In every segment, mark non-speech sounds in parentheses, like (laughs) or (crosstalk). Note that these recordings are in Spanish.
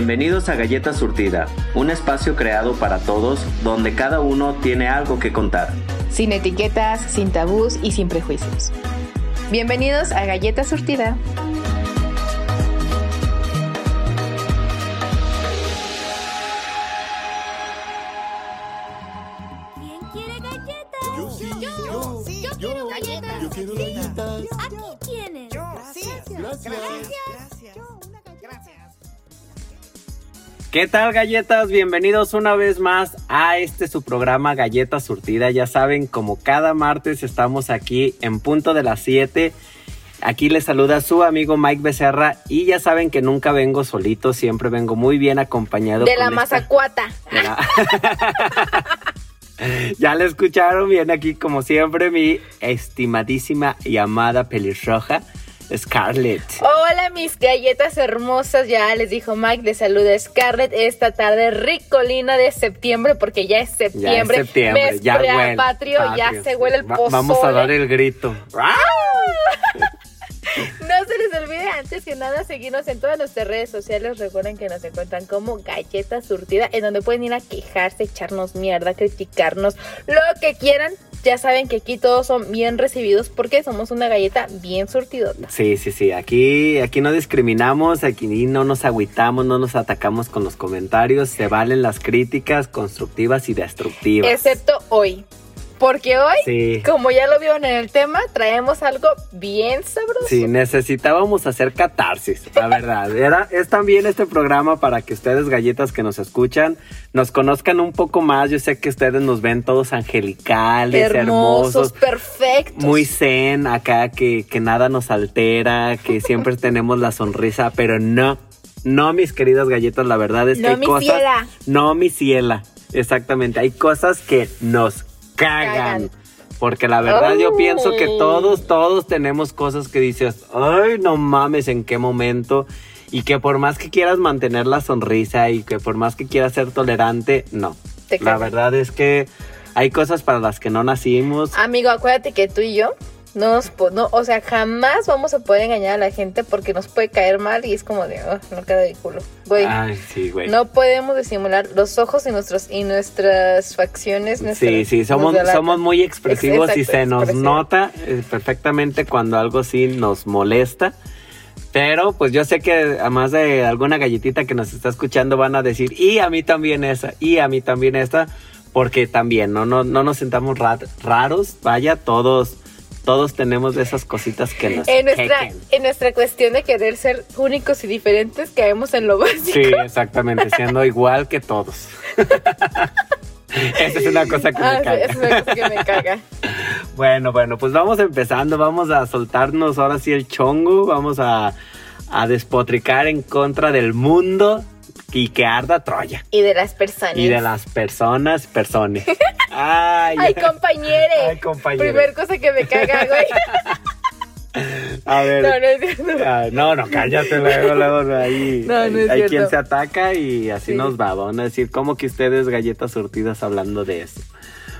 Bienvenidos a Galleta Surtida, un espacio creado para todos donde cada uno tiene algo que contar. Sin etiquetas, sin tabús y sin prejuicios. Bienvenidos a Galleta Surtida. ¿Qué tal galletas? Bienvenidos una vez más a este su programa Galleta Surtida. Ya saben, como cada martes estamos aquí en punto de las 7. Aquí les saluda su amigo Mike Becerra y ya saben que nunca vengo solito, siempre vengo muy bien acompañado. De con la mazacuata. la- (laughs) ya le escucharon, viene aquí como siempre mi estimadísima y amada pelirroja Scarlett. Hola mis galletas hermosas, ya les dijo Mike, les saluda Scarlett esta tarde ricolina de septiembre, porque ya es septiembre, ya es septiembre, mes ya huele. patrio, ya patrio, se huele el Va- pozole. Vamos a dar el grito. (laughs) No se les olvide antes que nada seguirnos en todas nuestras redes sociales. Recuerden que nos encuentran como Galleta Surtida, en donde pueden ir a quejarse, echarnos mierda, criticarnos, lo que quieran. Ya saben que aquí todos son bien recibidos porque somos una galleta bien surtidota. Sí, sí, sí. Aquí, aquí no discriminamos, aquí no nos agüitamos, no nos atacamos con los comentarios. Se valen las críticas constructivas y destructivas. Excepto hoy. Porque hoy, Sí. como ya lo vieron en el tema, traemos algo bien sabroso. Sí, necesitábamos hacer catarsis, la verdad. (laughs) Era, es también este programa para que ustedes, galletas que nos escuchan, nos conozcan un poco más. Yo sé que ustedes nos ven todos angelicales, hermosos, hermosos, perfectos. muy zen acá, que, que nada nos altera, que siempre (laughs) tenemos la sonrisa, pero no, no, mis queridas galletas, la verdad es que No, hay mi cosas. ciela. No, mi ciela. Exactamente, hay cosas que nos cagan. Porque la verdad yo pienso que todos, todos tenemos cosas que dices, ay, no mames, en qué momento. Y que por más que quieras mantener la sonrisa y que por más que quieras ser tolerante, no. Te La cagan. verdad es que hay cosas para las que no nacimos. Amigo, acuérdate que tú y yo no nos po- no, o sea, jamás vamos a poder engañar a la gente porque nos puede caer mal y es como de, oh, no queda de culo. Güey, Ay, sí, güey. no podemos disimular los ojos y nuestros y nuestras facciones. Sí, nuestras- sí, somos, somos muy expresivos y se nos expresivo. nota eh, perfectamente cuando algo sí nos molesta. Pero pues yo sé que además de alguna galletita que nos está escuchando van a decir, y a mí también esa, y a mí también esta, porque también no, no, no nos sentamos ra- raros, vaya, todos, todos tenemos de esas cositas que nos En nuestra, quequen. en nuestra cuestión de querer ser únicos y diferentes, caemos en lo básico. Sí, exactamente, siendo igual que todos. (laughs) Esa es una cosa que Ah, me sí, caga. es una cosa que me caga. (laughs) Bueno, bueno, pues vamos empezando, vamos a soltarnos ahora sí el chongo, vamos a, a despotricar en contra del mundo y que arda Troya. Y de las personas. Y de las personas, personas. (laughs) Ay, Ay, compañere. Ay, compañere. Primer cosa que me caga, güey. (laughs) a ver. No, no es cierto. Ay, no, no, cállate luego, luego ahí. No, no es hay cierto. quien se ataca y así Sí. nos va. Van a decir, ¿cómo que ustedes galletas surtidas hablando de eso?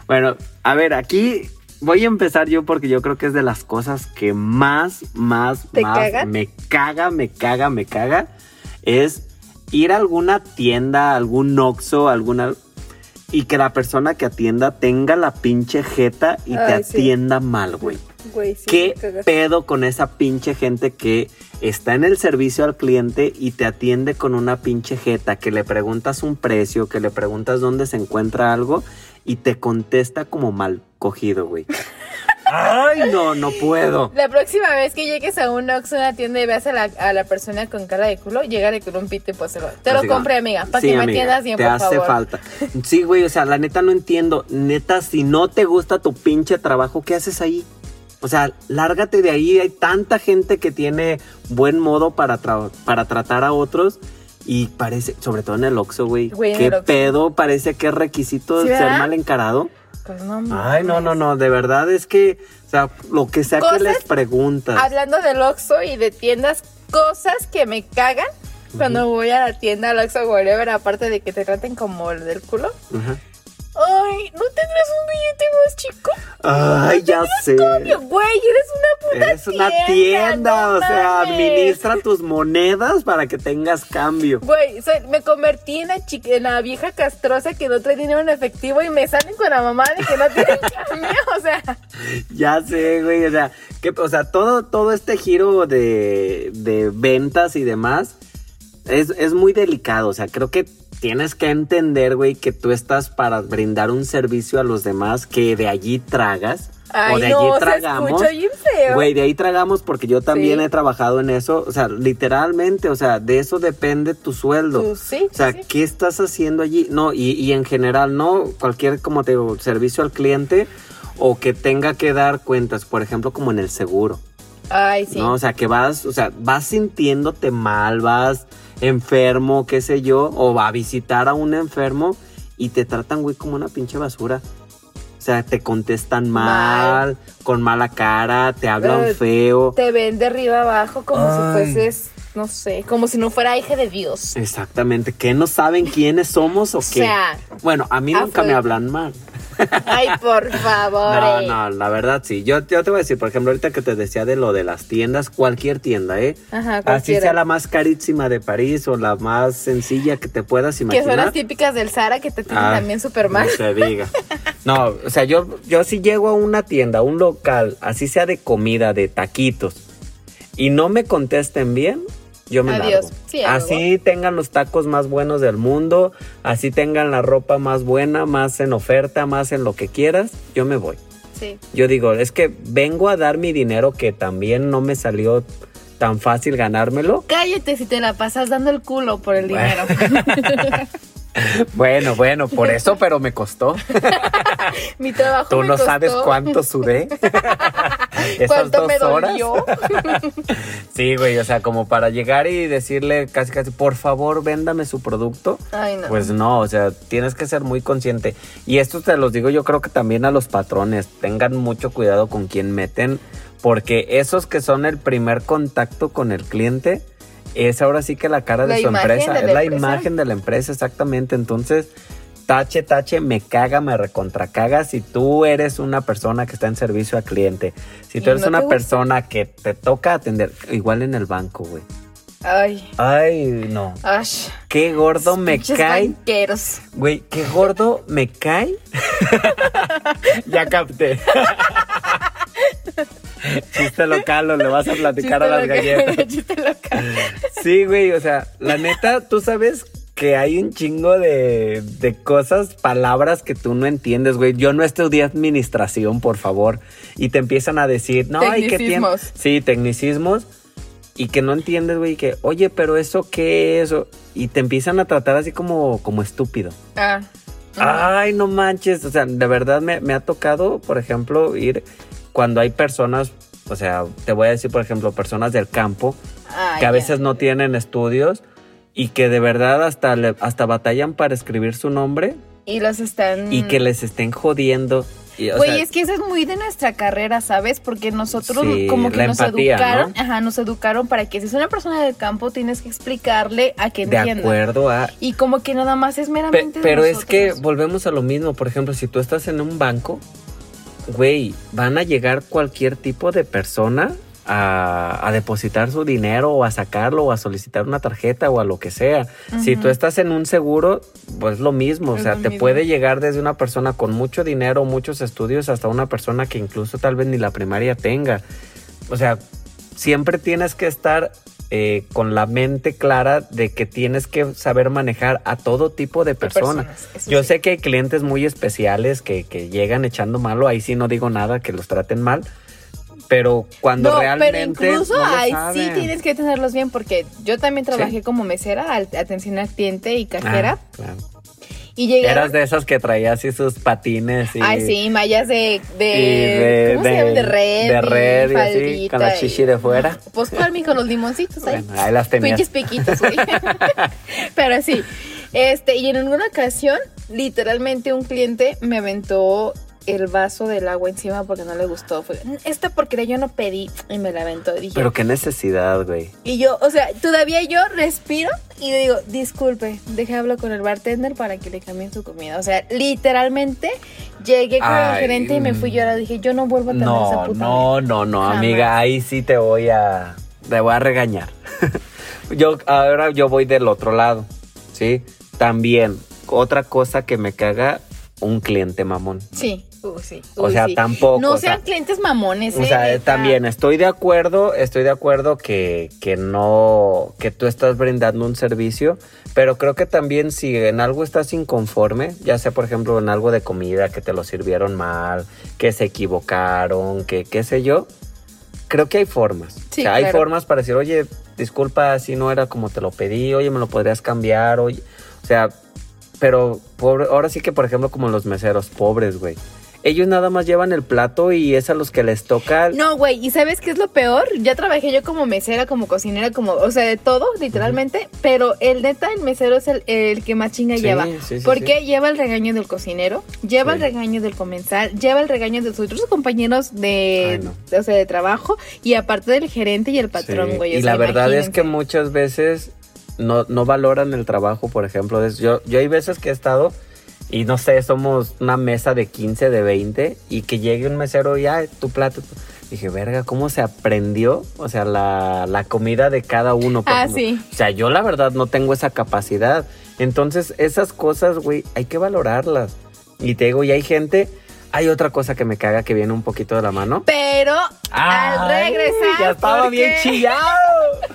Bueno, a ver, aquí voy a empezar yo porque yo creo que es de las cosas que más, más, ¿Te más cagan? me caga, me caga, me caga. Es ir a alguna tienda, algún Oxxo, alguna... Y que la persona que atienda tenga la pinche jeta y te sí. atienda mal, güey. Güey, sí, ¿Qué pedo con esa pinche gente que está en el servicio al cliente y te atiende con una pinche jeta, que le preguntas un precio, que le preguntas dónde se encuentra algo y te contesta como mal cogido, güey? Ay, no, no puedo. La próxima vez que llegues a un Oxxo, una tienda y veas a la, a la persona con cara de culo, llegale con un pito y póselo. Te lo Así, compré, amiga, para sí, que me amiga, atiendas bien, Te por hace favor. falta. Sí, güey, o sea, la neta no entiendo. Neta, si no te gusta tu pinche trabajo, ¿qué haces ahí? O sea, lárgate de ahí. Hay tanta gente que tiene buen modo para, tra- para tratar a otros. Y parece, sobre todo en el Oxxo, güey. ¿Qué pedo? Parece que es requisito ¿Sí, ser mal encarado. Pues no. Ay, no, no, no. De verdad es que, o sea, lo que sea que Cosas- les preguntas. Hablando del Oxxo y de tiendas, cosas que me cagan cuando voy a la tienda, al Oxxo, whatever, aparte de que te traten como el del culo. Ajá. Ay, ¿no tendrás un billete más chico? Ay, ya sé. Obvio, güey, eres una puta Eres una tienda, tienda, no o sea, administra tus monedas para que tengas cambio. Güey, soy- me convertí en la, chica, en la vieja castrosa que no trae dinero en efectivo y me salen con la mamá de que no tienen (laughs) cambio, o sea. Ya sé, güey, o sea, que, o sea, todo, todo este giro de, de ventas y demás es, es muy delicado, o sea, creo que tienes que entender, güey, que tú estás para brindar un servicio a los demás que de allí tragas. Ay, o de no, allí tragamos. Güey, de ahí tragamos porque yo también Sí. he trabajado en eso. O sea, literalmente, o sea, de eso depende tu sueldo. Sí, o sea, sí. ¿qué estás haciendo allí? No, y, y en general, no cualquier, como te digo, servicio al cliente o que tenga que dar cuentas, por ejemplo, como en el seguro. Ay, sí. ¿no? O sea, que vas, o sea, vas sintiéndote mal, vas enfermo, qué sé yo, o va a visitar a un enfermo y te tratan, güey, como una pinche basura. O sea, te contestan mal, Mal. con mala cara, te hablan feo. Te ven de arriba abajo como Ay. si fueses, no sé, como si no fuera hija de Dios. Exactamente, que no saben quiénes somos o O qué. sea, bueno, a mí nunca me hablan mal. (laughs) Ay, por favor. No, eh. no, la verdad sí. Yo, yo te voy a decir, por ejemplo, ahorita que te decía de lo de las tiendas, cualquier tienda, ¿eh? Ajá, Así cualquiera. sea la más carísima de París o la más sencilla que te puedas Que imaginar. son las típicas del Sara que te tienen Ah, también súper mal. No se diga. No, o sea, yo, yo si llego a una tienda, a un local, así sea de comida, de taquitos, y no me contesten bien, yo me Adiós. largo. Así tengan los tacos más buenos del mundo, así tengan la ropa más buena, más en oferta, más en lo que quieras, yo me voy. Sí. Yo digo, es que vengo a dar mi dinero que también no me salió tan fácil ganármelo. Cállate si te la pasas dando el culo por el dinero. (laughs) Bueno, bueno, por eso, pero me costó. (laughs) Mi trabajo Tú me no costó. sabes cuánto sudé. (laughs) Esas ¿Cuánto dos me horas. dolió? (laughs) Sí, güey, o sea, como para llegar y decirle casi, casi, por favor, véndame su producto. Ay, no. Pues no, o sea, tienes que ser muy consciente. Y esto te los digo yo creo que también a los patrones. Tengan mucho cuidado con quien meten, porque esos que son el primer contacto con el cliente, es ahora sí que la cara de su empresa. de es la empresa. imagen de la empresa, exactamente. Entonces, tache, tache, me caga, me recontracaga si tú eres una persona que está en servicio al cliente. Si tú eres no una persona que te toca atender, igual en el banco, güey. Ay. Ay, no. Ash. Qué gordo me cae. banqueros. Güey, qué gordo me cae. (laughs) ya capté. (laughs) (laughs) Chiste local, o le vas a platicar a las galletas. (laughs) chiste local. Sí, güey, o sea, la neta, tú sabes que hay un chingo de, de cosas, palabras que tú no entiendes, güey. Yo no estudié administración, por favor. Y te empiezan a decir, no, hay que. Tecnicismos. Sí, tecnicismos. Y que no entiendes, güey, que, oye, pero eso qué es. Y te empiezan a tratar así como, como estúpido. Ah. Ay, no manches. O sea, de verdad me, me ha tocado, por ejemplo, ir cuando hay personas, o sea, te voy a decir, por ejemplo, personas del campo Ay, que a veces no tienen estudios y que de verdad hasta, le- hasta batallan para escribir su nombre Y los están. y que les estén jodiendo. Y, Güey, sea, es que eso es muy de nuestra carrera, ¿sabes? Porque nosotros Sí, como que nos empatía, educaron, ¿no? ajá, nos educaron para que si es una persona del campo tienes que explicarle a que de entienda. acuerdo a... Y como que nada más es Pe- meramente de pero es que volvemos a lo mismo. Por ejemplo, si tú estás en un banco, güey, van a llegar cualquier tipo de persona a, a depositar su dinero o a sacarlo o a solicitar una tarjeta o a lo que sea. Si tú estás en un seguro, pues lo mismo. O sea, te mismo. puede llegar desde una persona con mucho dinero, muchos estudios, hasta una persona que incluso tal vez ni la primaria tenga. O sea, siempre tienes que estar eh, con la mente clara de que tienes que saber manejar a todo tipo de personas. Yo sí. sé que hay clientes muy especiales que, que llegan echando malo, ahí sí no digo nada, que los traten mal, pero cuando no, realmente... pero incluso no ahí sí tienes que tenerlos bien porque yo también trabajé Sí. como mesera, atención al cliente y Ah, cajera claro. Y llegaron Eras de esas que traía así sus patines y... Ay, sí, mallas de, de, y de, ¿cómo se llama? De red. de red y así, faldita con la y- chichi de fuera. Pues cuál, mijo, los limoncitos ahí. Bueno, ahí las tenías. Pinches piquitos, güey. (laughs) Pero sí. Este, y en alguna ocasión, literalmente un cliente me aventó el vaso del agua encima porque no le gustó. Fue, esta porquería yo no pedí y me la aventó. Dije, Pero qué necesidad, güey. y yo, o sea, todavía yo respiro y digo, disculpe, deje hablo con el bartender para que le cambien su comida. O sea, literalmente llegué con el gerente y me fui llorando. Dije, yo no vuelvo a tener esa No, puta no, no, no, Jamás. amiga, ahí sí te voy a, te voy a regañar. (laughs) yo, ahora yo voy del otro lado, ¿sí? También, otra cosa que me caga, un cliente mamón. Sí, uh, sí. O sea, sí. tampoco, No sea, sean clientes mamones, O eh, sea, neta. también estoy de acuerdo, estoy de acuerdo que, que no, que tú estás brindando un servicio, pero creo que también si en algo estás inconforme, ya sea por ejemplo en algo de comida, que te lo sirvieron mal, que se equivocaron, que qué sé yo, creo que hay formas. Sí, o sea, hay claro. formas para decir, oye, disculpa, si no era como te lo pedí, oye, me lo podrías cambiar, oye, o sea, pero pobre, ahora sí que por ejemplo como los meseros, pobres, güey. Ellos nada más llevan el plato y es a los que les toca. No, güey, ¿y sabes qué es lo peor? Ya trabajé yo como mesera, como cocinera, como, o sea, de todo, literalmente, pero el neta, el mesero es el, el que más chinga Sí, lleva. sí, sí, porque lleva el regaño del cocinero, lleva el regaño del comensal, lleva el regaño de sus otros compañeros de, Ay, no. o sea, de trabajo, y aparte del gerente y el patrón, güey. o Y sea, la verdad es que muchas veces no, no valoran el trabajo, por ejemplo. Yo, yo hay veces que he estado y no sé, somos una mesa de 15, de 20 y que llegue un mesero y, tu plato. tu-". Dije, verga, ¿cómo se aprendió? O sea, la, la comida de cada uno. por Ah, ejemplo. sí. O sea, yo la verdad no tengo esa capacidad. Entonces, esas cosas, güey, hay que valorarlas. Y te digo, y hay gente... Hay otra cosa que me caga que viene un poquito de la mano. Pero al regresar. Ya estaba porque, bien chillado.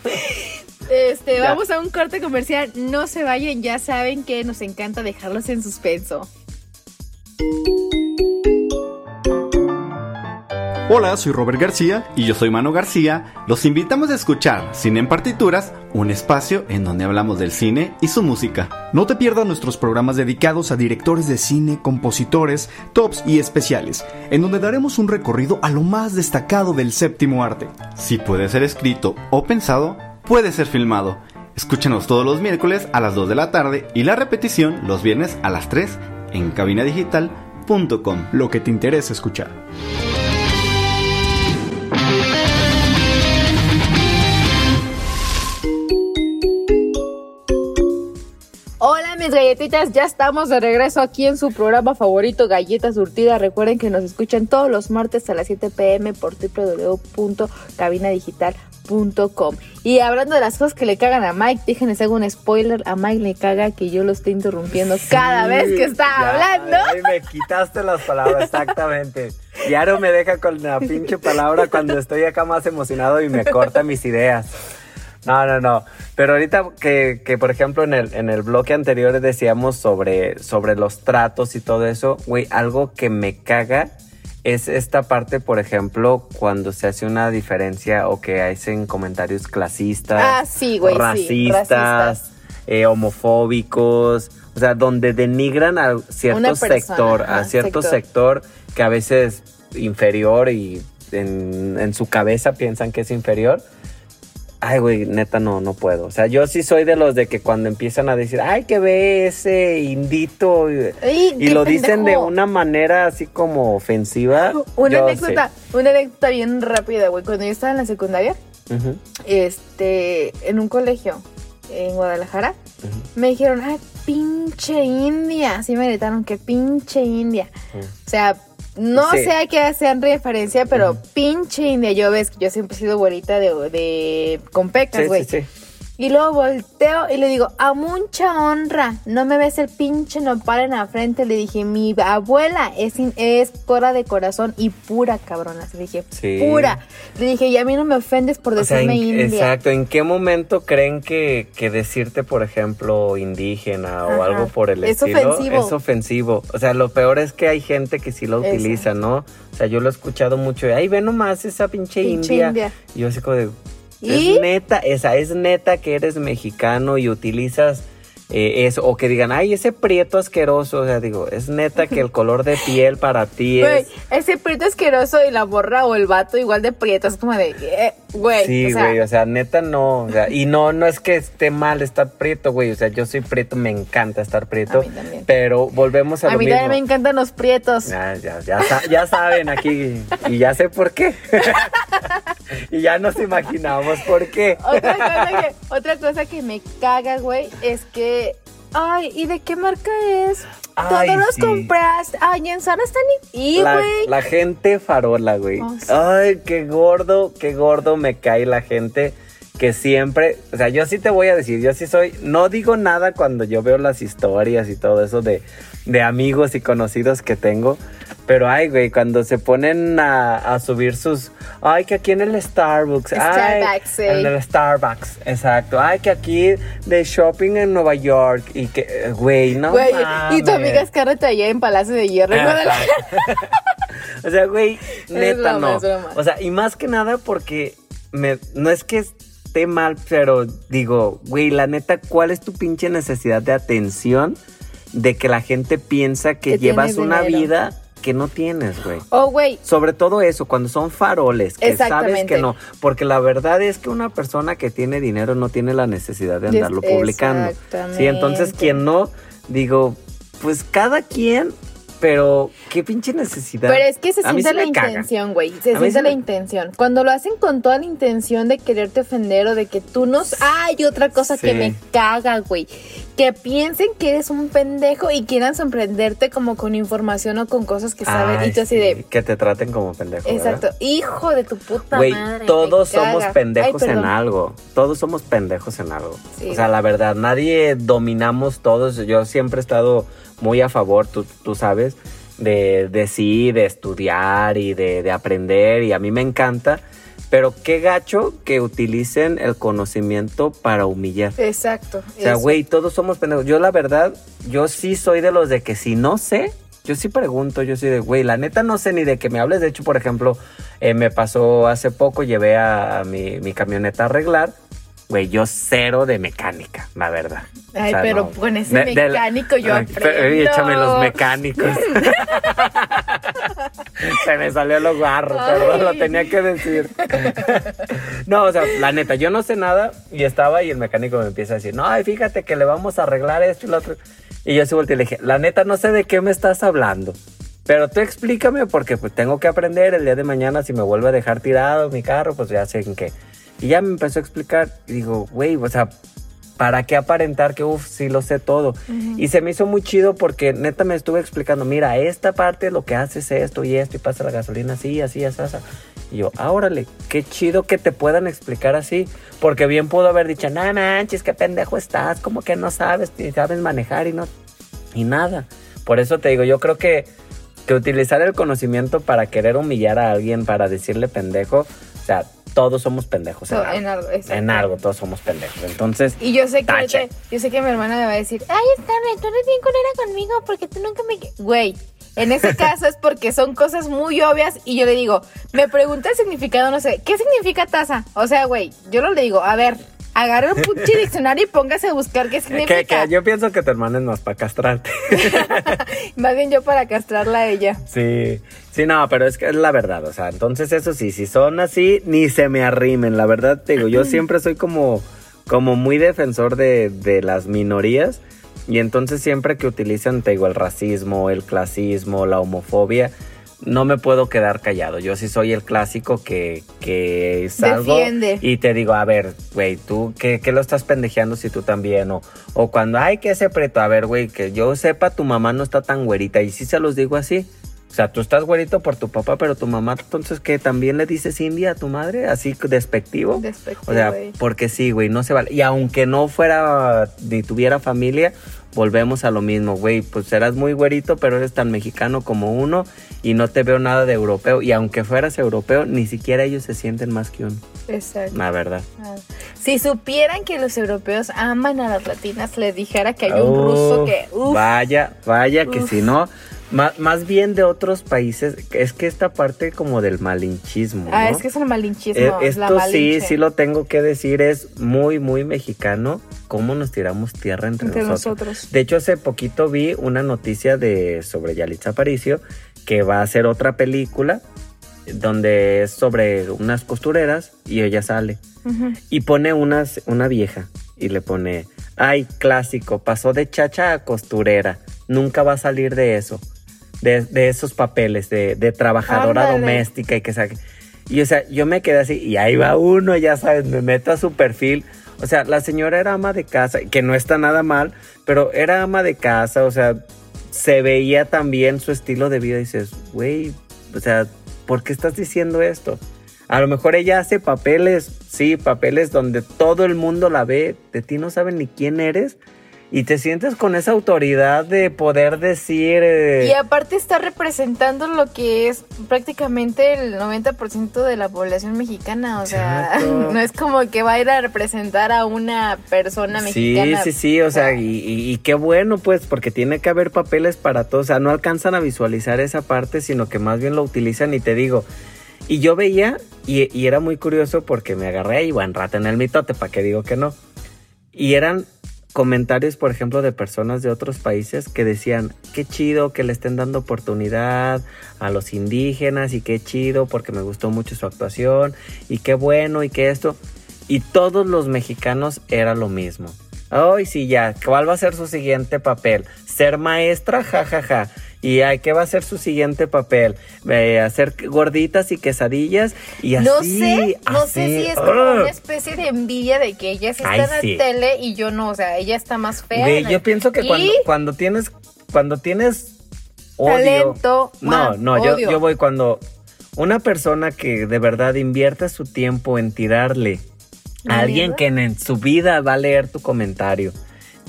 (laughs) Este, Ya. vamos a un corte comercial. No se vayan, ya saben que nos encanta dejarlos en suspenso. Hola, soy Robert García y yo soy Mano García. Los invitamos a escuchar Cine en Partituras, un espacio en donde hablamos del cine y su música. No te pierdas nuestros programas dedicados a directores de cine, compositores, tops y especiales, en donde daremos un recorrido a lo más destacado del séptimo arte. Si puede ser escrito o pensado, puede ser filmado. Escúchanos todos los miércoles a las 2 de la tarde y la repetición los viernes a las 3 en cabinadigital.com. Lo que te interesa escuchar. Mis galletitas, ya estamos de regreso aquí en su programa favorito Galletas Surtida. Recuerden que nos escuchan todos los martes a las 7 pm por www.cabinadigital.com. Y hablando de las cosas que le cagan a Mike, déjenles hago un spoiler, a Mike le caga que yo lo esté interrumpiendo cada vez que está Ya, hablando. ay, me quitaste las palabras, exactamente. Ya no me deja con la pinche palabra cuando estoy acá más emocionado y me corta mis ideas. No, no, no. Pero ahorita que, que, por ejemplo, en el, en el bloque anterior decíamos sobre, sobre los tratos y todo eso, güey, algo que me caga es esta parte, por ejemplo, cuando se hace una diferencia o que hacen comentarios clasistas, Ah, sí, güey, sí, racistas, eh, homofóbicos, o sea, donde denigran a cierto persona, sector, ajá, a cierto sector. sector que a veces inferior y en, en su cabeza piensan que es inferior. Ay, güey, neta no, no puedo. O sea, yo sí soy de los de que cuando empiezan a decir, ay, que ve ese indito y, lo dicen de una manera así como ofensiva. Una anécdota, una anécdota bien rápida, güey. Cuando yo estaba en la secundaria, este, en un colegio en Guadalajara, me dijeron, ay, pinche India. Así me gritaron que pinche India. O sea, no Sí. sé a qué hacen referencia, pero pinche India. Yo ves que yo siempre he sido güerita de, de con pecas, güey. sí, sí. Y luego volteo y le digo, a mucha honra, no me ves el pinche nopal en la frente. Le dije, mi abuela es, in- es cora de corazón y pura cabrona. Le dije, Sí. pura. Le dije, y a mí no me ofendes por O sea, decirme en- india. Exacto, ¿en qué momento creen que, que decirte, por ejemplo, indígena o algo por el Es estilo ofensivo. es ofensivo? O sea, lo peor es que hay gente que sí lo Exacto. utiliza, ¿no? O sea, yo lo he escuchado mucho, ay, ve nomás esa pinche, Pinche india. india. Y yo así como de, ¿Y? es neta, esa, es neta que eres mexicano y utilizas eh, eso, o que digan, ay, ese prieto asqueroso, o sea, digo, es neta que el color de piel para ti (laughs) Güey, es... ese prieto asqueroso y la borra o el vato igual de prieto. Es como de, eh, güey. Sí, o sea, güey, o sea, neta no, o sea, y no, no es que esté mal estar prieto, güey, o sea, yo soy prieto, me encanta estar prieto, A mí también. pero volvemos a, A lo mí también me encantan los prietos. Ya, ya, ya, sa- ya saben aquí, y ya sé por qué. (laughs) y ya nos imaginamos por qué. (laughs) Otra cosa, que, otra cosa que me caga, güey, es que. Ay, ¿y de qué marca es? Ay, Todos los sí. compraste. Ay, en Sara están. Y, La, güey. la gente farola, güey. Oh, sí. Ay, qué gordo, qué gordo me cae la gente que siempre, o sea, yo sí te voy a decir, yo sí soy, no digo nada cuando yo veo las historias y todo eso de, de amigos y conocidos que tengo, pero ay, güey, cuando se ponen a, a subir sus, ay, que aquí en el Starbucks, ay, Starbucks, sí. en el Starbucks, exacto, ay, que aquí de shopping en Nueva York y que, güey, no Güey, y tu amiga Scarlett allá en Palacio de Hierro. (laughs) O sea, güey, neta broma, no. es. O sea, y más que nada porque me, no es que esté mal, pero digo, güey, la neta, ¿cuál es tu pinche necesidad de atención de que la gente piensa que, Que llevas una dinero. vida que no tienes, güey? Oh, güey. Sobre todo eso, cuando son faroles, que sabes Exactamente. que no. Porque la verdad es que una persona que tiene dinero no tiene la necesidad de andarlo publicando. Sí, entonces exactamente. quien no, digo, pues cada quien, pero qué pinche necesidad. Pero es que se siente la intención, güey. Se siente la me- intención. Cuando lo hacen con toda la intención de quererte ofender o de que tú no... Hay otra cosa que me caga, güey. Que piensen que eres un pendejo y quieran sorprenderte como con información o con cosas que saben. Ay, y tú así sí, de... Que te traten como pendejo. ¿verdad? Exacto. Hijo de tu puta Güey, madre. todos caga. somos pendejos Ay, en algo. Todos somos pendejos en algo. Sí, o sea, la verdad, nadie dominamos todos. Yo siempre he estado muy a favor, tú, tú sabes, de, de sí, de estudiar y de, de aprender. Y a mí me encanta. Pero qué gacho que utilicen el conocimiento para humillar. Exacto. O sea, güey, todos somos pendejos. Yo la verdad, yo sí soy de los de que si no sé, yo sí pregunto, yo sí de, güey, la neta no sé ni de que me hables. De hecho, por ejemplo, eh, me pasó hace poco, llevé a, a mi, mi camioneta a arreglar. Güey, yo cero de mecánica, la verdad. Ay, pero con ese de- de- mecánico yo Ay, pero, aprendo. échame los mecánicos. (laughs) Se me salió lo guarro, perdón, lo Ay. tenía que decir. no, o sea, la neta, yo no sé nada y estaba y el mecánico me empieza a decir, no, ay, fíjate que le vamos a arreglar esto y lo otro. Y yo se volteé y le dije, la neta, no sé de qué me estás hablando. Pero tú explícame porque pues tengo que aprender el día de mañana si me vuelve a dejar tirado mi carro, pues ya sé en qué. Y ya me empezó a explicar y digo, güey, o sea, ¿para qué aparentar que, uff, sí lo sé todo? Y se me hizo muy chido porque neta me estuve explicando, mira, esta parte lo que hace es esto y esto y pasa la gasolina así, así, así, así. Y yo, ah, órale, qué chido que te puedan explicar así. Porque bien pudo haber dicho, no manches, qué pendejo estás, como que no sabes, ni sabes manejar y no, y nada. Por eso te digo, yo creo que, que utilizar el conocimiento para querer humillar a alguien, para decirle pendejo, o sea, todos somos pendejos. En, So- algo. en algo. En algo, todos somos pendejos. Entonces, Y yo sé que Tache. yo sé que mi hermana me va a decir, ay Scarlett, tú eres bien culera conmigo porque tú nunca me... Güey, en ese (laughs) caso es porque son cosas muy obvias y yo le digo, me pregunta el significado, no sé, ¿qué significa taza? O sea, güey, yo no le digo, a ver, agarre un pinche (laughs) diccionario y póngase a buscar qué significa. que, que yo pienso que tu hermana es más para castrarte. (laughs) Más bien yo para castrarla a ella. sí, sí, no, pero es que es la verdad. O sea, entonces eso sí, si son así, ni se me arrimen. La verdad, te digo, yo (laughs) siempre soy como, como muy defensor de, de las minorías. Y entonces siempre que utilizan, te digo, el racismo, el clasismo, la homofobia, no me puedo quedar callado. Yo sí soy el clásico que, que salgo Defiende. y te digo, a ver, güey, tú, ¿qué, qué lo estás pendejeando si tú también? O, o cuando, ay, que ese preto, a ver, güey, que yo sepa, tu mamá no está tan güerita. Y sí se los digo así. O sea, tú estás güerito por tu papá, pero tu mamá, entonces, que ¿También le dices India a tu madre? Así despectivo. Despectivo, O sea, porque sí, güey, no se vale. Y aunque no fuera ni tuviera familia, volvemos a lo mismo, güey. Pues serás muy güerito, pero eres tan mexicano como uno y no te veo nada de europeo. Y aunque fueras europeo, ni siquiera ellos se sienten más que uno. Exacto. La verdad. Ah. Si supieran que los europeos aman a las latinas, les dijera que hay un ruso que... Uf, Vaya, vaya, que si no, Má- más bien de otros países, es que esta parte como del malinchismo. Ah, ¿no? es que es el malinchismo. Eh, es la esto sí, sí lo tengo que decir, es muy, muy mexicano cómo nos tiramos tierra entre, Entre nosotros. nosotros. De hecho, hace poquito vi una noticia de sobre Yalitza Aparicio que va a hacer otra película donde es sobre unas costureras y ella sale y pone unas, una vieja y le pone, ay, clásico, pasó de chacha a costurera, nunca va a salir de eso, de, de esos papeles, de, de trabajadora Ándale. doméstica y que saque. Y o sea, yo me quedé así y ahí va uno, ya sabes, me meto a su perfil. O sea, la señora era ama de casa, que no está nada mal, pero era ama de casa, o sea, se veía también su estilo de vida y dices, güey, o sea, ¿por qué estás diciendo esto? A lo mejor ella hace papeles, sí, papeles donde todo el mundo la ve, de ti no saben ni quién eres y te sientes con esa autoridad de poder decir... eh, Y aparte está representando lo que es prácticamente el 90% de la población mexicana. O sea, (laughs) no es como que va a ir a representar a una persona Sí, mexicana. sí, sí, o sea, y, y- y qué bueno, pues, porque tiene que haber papeles para todos, o sea, no alcanzan a visualizar esa parte, sino que más bien lo utilizan y te digo, y yo veía, y, y era muy curioso porque me agarré y buen rato en el mitote, para que digo que no, y eran comentarios, por ejemplo, de personas de otros países que decían, qué chido que le estén dando oportunidad a los indígenas y qué chido porque me gustó mucho su actuación y qué bueno y que esto. Y todos los mexicanos era lo mismo. Ay, sí, ya, ¿cuál va a ser su siguiente papel? ¿Ser maestra? Ja, ja, ja. ¿Y ay, qué va a ser su siguiente papel? Eh, hacer gorditas y quesadillas y así. No sé, no sé si es como ¡Ah! una especie de envidia de que ella sí está Ay, en la sí. tele y yo no, o sea, ella está más fea. El- yo pienso que Y cuando, cuando tienes, cuando tienes odio. Talento, No, no, yo, odio. yo voy cuando una persona que de verdad invierte su tiempo en tirarle alguien que en, su vida va a leer tu comentario,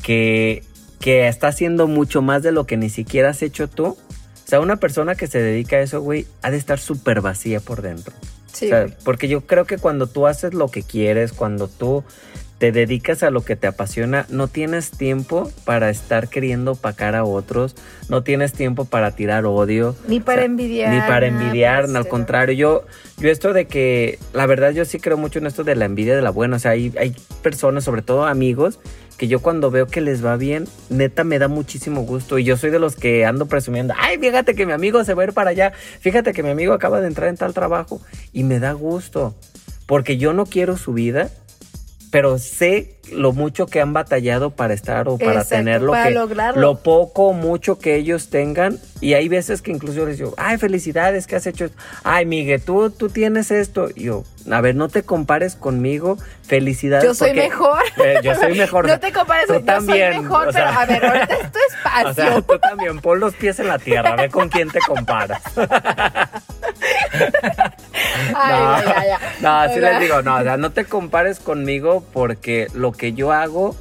que, que está haciendo mucho más de lo que ni siquiera has hecho tú. O sea, una persona que se dedica a eso, güey, ha de estar súper vacía por dentro. Sí, O sea, porque yo creo que cuando tú haces lo que quieres, cuando tú te dedicas a lo que te apasiona, no tienes tiempo para estar queriendo opacar a otros, no tienes tiempo para tirar odio. Ni para envidiar, Ni para envidiar, al pero- contrario, yo, yo esto de que, la verdad yo sí creo mucho en esto de la envidia de la buena, o sea, hay, hay personas, sobre todo amigos, que yo cuando veo que les va bien, neta me da muchísimo gusto y yo soy de los que ando presumiendo, ay, fíjate que mi amigo se va a ir para allá, fíjate que mi amigo acaba de entrar en tal trabajo y me da gusto, porque yo no quiero su vida, pero sé lo mucho que han batallado para estar o para Exacto, tener lo para que lograrlo. lo poco o mucho que ellos tengan y hay veces que incluso yo les digo, ay, felicidades, que has hecho esto? Ay, Miguel, tú, tú tienes esto. Y yo, a ver, no te compares conmigo, felicidades. Yo soy porque- mejor. (laughs) Eh, yo soy mejor. (laughs) No te compares, Tú yo también, soy mejor, o sea, pero a ver, ahorita es tu espacio. (laughs) O sea, tú también, pon los pies en la tierra, ve con quién te comparas. Ay, no, ya, no, sí les digo, no, o sea, no te compares conmigo porque lo que yo hago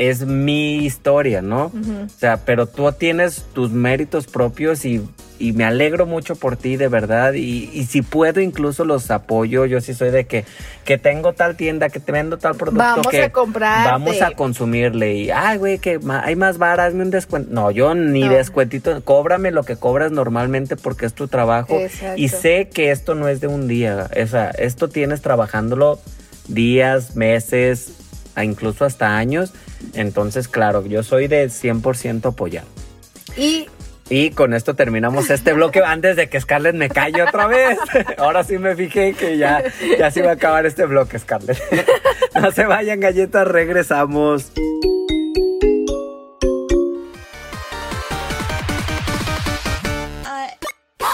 es mi historia, ¿no? O sea, pero tú tienes tus méritos propios y, y me alegro mucho por ti, de verdad. Y, y si puedo, incluso los apoyo. Yo sí soy de que, que tengo tal tienda, que te vendo tal producto. Vamos que a comprarte. Vamos a consumirle. Y, ay, güey, que hay más varas, hazme un descuento. No, yo ni No. descuentito. Cóbrame lo que cobras normalmente porque es tu trabajo. Exacto. Y sé que esto no es de un día. O sea, esto tienes trabajándolo días, meses, incluso hasta años. Entonces, claro, yo soy de 100% apoyar. Y Y con esto terminamos este bloque (laughs) antes de que Scarlett me calle otra vez. (laughs) Ahora sí me fijé que ya, ya se iba a acabar este bloque, Scarlett. (laughs) No se vayan, galletas, regresamos.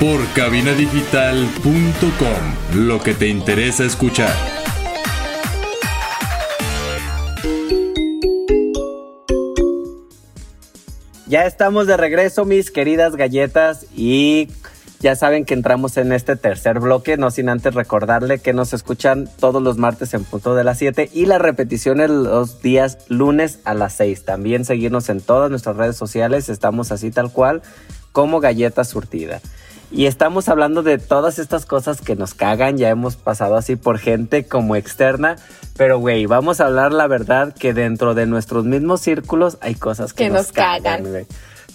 Por cabinadigital.com, lo que te interesa escuchar. Ya estamos de regreso, mis queridas galletas, y Ya saben que entramos en este tercer bloque, no sin antes recordarle que nos escuchan todos los martes en punto de las 7 y la repetición en los días lunes a las 6. También seguirnos en todas nuestras redes sociales, estamos así tal cual como galleta surtida. Y estamos hablando de todas estas cosas que nos cagan, ya hemos pasado así por gente como externa, pero güey, vamos a hablar la verdad que dentro de nuestros mismos círculos hay cosas que, Que nos cagan. güey.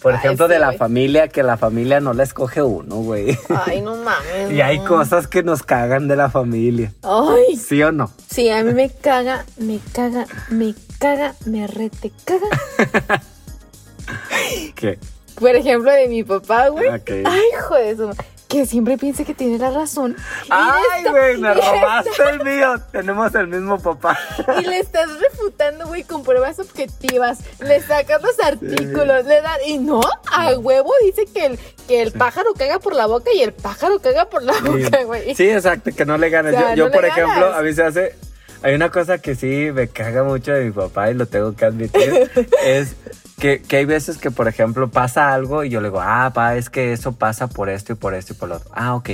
Por Ay, ejemplo, sí, de la familia, que la familia no la escoge uno, güey. Ay, no (laughs) mames. Y hay no. cosas que nos cagan de la familia. Ay, ¿Sí o no? sí, a mí me caga, me caga, me caga, me rete caga. (laughs) ¿Qué? Por ejemplo, de mi papá, güey. Ok. Ay, de su... Que siempre piensa que tiene la razón. Ay, está- güey, me robaste el (laughs) mío. Tenemos el mismo papá. Y le estás refutando, güey, con pruebas objetivas. Le sacas los artículos, le das. Y no, a huevo dice que el, que el pájaro caga por la boca y el pájaro caga por la boca, güey. Sí, exacto, que no le ganas. O sea, yo, no por ejemplo, ganas. a mí se hace. Hay una cosa que sí me caga mucho de mi papá y lo tengo que admitir. (laughs) es que, que hay veces que, por ejemplo, pasa algo y yo le digo, ah, pa, es que eso pasa por esto y por esto y por lo otro. Ah, ok.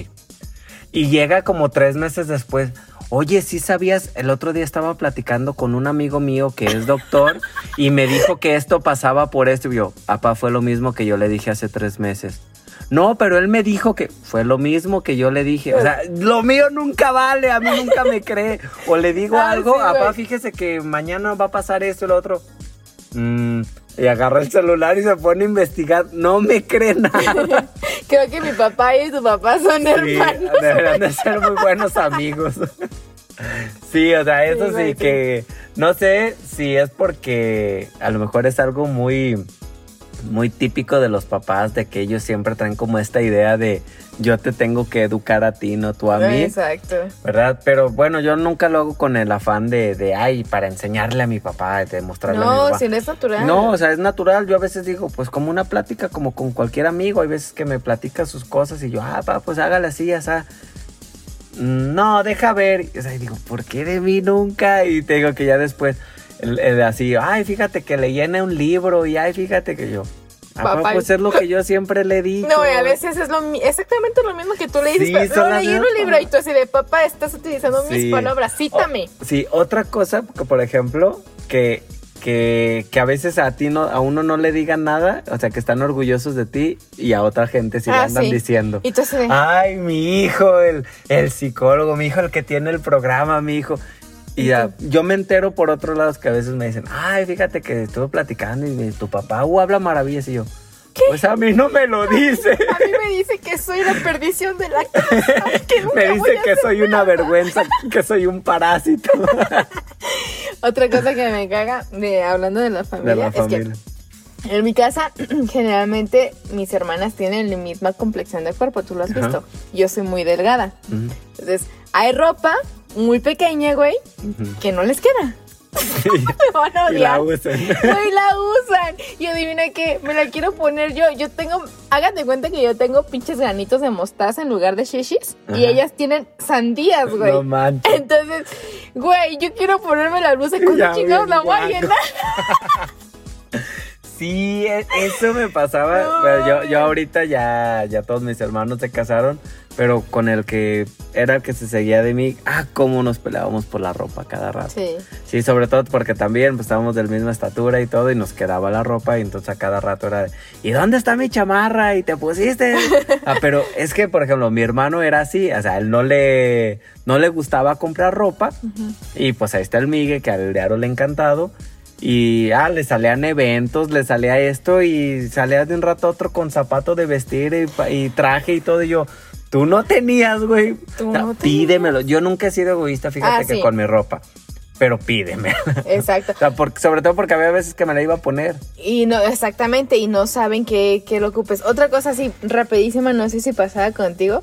Y llega como tres meses después. Oye, sí sabías, el otro día estaba platicando con un amigo mío que es doctor y me dijo que esto pasaba por esto. Y yo, papá, fue lo mismo que yo le dije hace tres meses. No, pero él me dijo que fue lo mismo que yo le dije. O sea, lo mío nunca vale, a mí nunca me cree. O le digo (laughs) Ah, algo, sí, papá, fíjese que mañana va a pasar esto y lo otro. Mm, y agarra el celular y se pone a investigar. No me cree nada. (laughs) Creo que mi papá y tu papá son Sí, hermanos. deberían de ser muy buenos amigos. Sí, o sea, eso Sí, que no sé si es porque a lo mejor es algo muy muy típico de los papás de que ellos siempre traen como esta idea de yo te tengo que educar a ti, no tú a mí. Exacto. ¿Verdad? Pero bueno, yo nunca lo hago con el afán de, de ay, para enseñarle a mi papá, de mostrarle a mi No, papá. si no es natural. No, o sea, es natural. Yo a veces digo, pues como una plática, como con cualquier amigo. Hay veces que me platica sus cosas y yo, ah, pa, pues hágale así, o sea. No, deja ver. O sea, y digo, ¿por qué de mí nunca? Y te digo que ya después, el- el así, ay, fíjate que le llena un libro y ay, fíjate que yo. Pa, Papá. pues es lo que yo siempre le dicho. No, y a veces es lo, exactamente lo mismo que tú le dices. Sí, pero leí en un libro y tú así de papá, estás utilizando Sí. mis palabras, cítame. O- sí, otra cosa, que por ejemplo, que, que, que a veces a ti no, a uno no le digan nada, o sea, que están orgullosos de ti y a otra gente sí le Ah, andan sí. diciendo. Y tú así de, Ay, mi hijo, el, el psicólogo, mi hijo, el que tiene el programa, mi hijo. Y ya, yo me entero por otros lados que a veces me dicen, ay, fíjate que estuve platicando y tu papá uh, habla maravillas y yo. Pues a mí no me lo dice. (laughs) a mí me dice que soy la perdición de la casa. (laughs) que nunca me dice que soy una vergüenza, (laughs) que soy un parásito. Otra cosa que me caga de hablando de la familia, de la es familia. que en mi casa (clears throat) generalmente mis hermanas tienen la misma complexión de cuerpo, tú lo has Ajá. visto. Yo soy muy delgada. Entonces, hay ropa muy pequeña, güey, que no les queda. (laughs) Me van a y la odiar. usan. Güey, la usan. Y adivina que me la quiero poner yo. Yo tengo, háganse cuenta que yo tengo pinches granitos de mostaza en lugar de shishis. Y ellas tienen sandías, güey. No manches. Entonces, güey, yo quiero ponerme la blusa. ¿Cuándo Ya chingados la voy a llenar? Sí, e- eso me pasaba. No. Pero yo, yo ahorita ya, ya todos mis hermanos se casaron, pero con el que era el que se seguía de mí, ah, cómo nos peleábamos por la ropa cada rato. Sí. Sí, sobre todo porque también pues, estábamos de la misma estatura y todo, y nos quedaba la ropa, y entonces a cada rato era de, ¿y dónde está mi chamarra? Y te pusiste. (laughs) ah, pero es que, por ejemplo, mi hermano era así, o sea, él no le, no le gustaba comprar ropa, y pues ahí está el Migue, que al diario le ha encantado. Y ah, le salían eventos, le salía esto y salía de un rato a otro con zapato de vestir y, y traje y todo. Y yo, tú no tenías, güey. Tú tenías. pídemelo. Yo nunca he sido egoísta, fíjate Ah, que sí. con mi ropa. Pero pídeme. (laughs) Exacto. o sea, porque, sobre todo porque había veces que me la iba a poner. Y no, exactamente, y no saben que, que lo ocupes. Otra cosa así, rapidísima, no sé si pasaba contigo,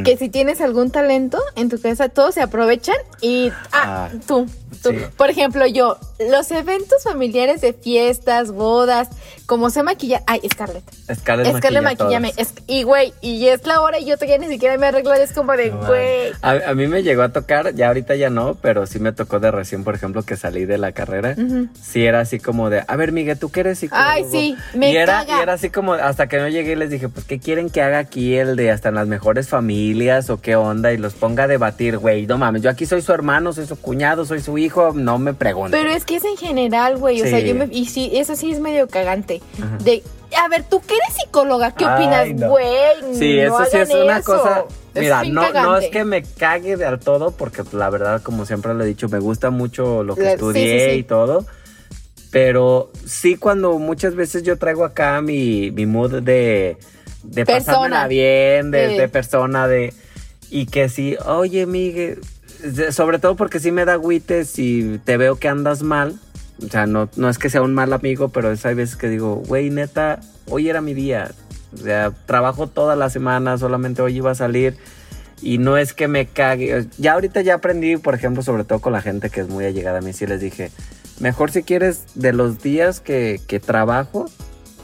Mm. que si tienes algún talento en tu casa, todos se aprovechan y, ah, Ah, tú, tú. sí. Por ejemplo, yo, los eventos familiares de fiestas, bodas, como se maquilla. Ay, Scarlett. Scarlett, Scarlett maquilla maquillame. Es- y güey, y es la hora y yo todavía ni siquiera me arreglo. Es como de, No, güey. A, a mí me llegó a tocar, ya ahorita ya no, pero sí me tocó de recién, por ejemplo, que salí de la carrera. Ujú. Sí era así como de, a ver, Miguel, ¿tú qué eres psicólogo? Ay, sí, me y era, caga. Y era así como, hasta que no llegué y les dije, pues, ¿qué quieren que haga aquí el de hasta en las mejores familias o qué onda? Y los ponga a debatir, güey, no mames, yo aquí soy su hermano, soy su cuñado, soy su hijo, no me pregunten. Pero es que es en general, güey. O sea, Sí. yo me. Y sí, eso sí es medio cagante. Ajá. De. A ver, tú que eres psicóloga, ¿qué Ay, opinas, no. güey? Sí, No eso sí es una eso. cosa. Mira, no, no es que me cague del todo, porque pues, la verdad, como siempre lo he dicho, me gusta mucho lo que La- sí, estudié sí, sí. y todo. Pero sí, cuando muchas veces yo traigo acá mi, mi mood de, de Persona. pasármela bien, de, Sí. de persona, de. Y que sí, oye, Miguel, sobre todo porque sí me da agüite si te veo que andas mal. O sea, no, no es que sea un mal amigo, pero es, hay veces que digo, güey, neta, hoy era mi día. O sea, trabajo toda la semana, solamente hoy iba a salir. Y no es que me cague. Ya ahorita ya aprendí, por ejemplo, sobre todo con la gente que es muy allegada a mí, sí les dije, mejor si quieres de los días que, que trabajo,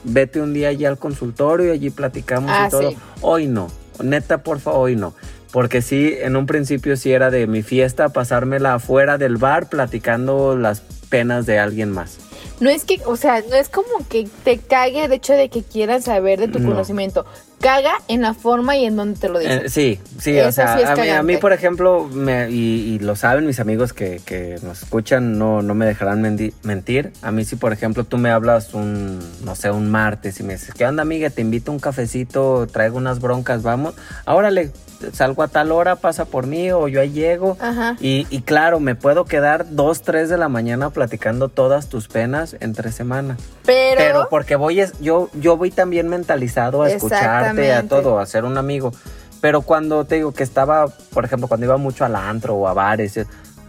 vete un día allí al consultorio y allí platicamos Ah, y todo. sí. Hoy no, neta, porfa, hoy no. Porque sí, en un principio sí era de mi fiesta pasármela afuera del bar platicando las penas de alguien más. No es que, o sea, no es como que te cague el hecho de que quieran saber de tu No. conocimiento. Caga en la forma y en donde te lo dicen. Eh, sí, sí, Eso o sea, sí a, mí, a mí, por ejemplo, me- y, y lo saben mis amigos que, que nos escuchan, no, no me dejarán mentir. A mí si, por ejemplo, tú me hablas un, no sé, un martes y me dices, ¿qué onda, amiga? Te invito a un cafecito, traigo unas broncas, vamos. Órale, salgo a tal hora, pasa por mí o yo ahí llego. Ajá. Y, y claro, me puedo quedar dos, tres de la mañana platicando todas tus penas entre semana. Pero, Pero porque voy, es, yo, yo voy también mentalizado a escucharte, a todo, a ser un amigo. Pero cuando te digo que estaba, por ejemplo, cuando iba mucho al antro o a bares,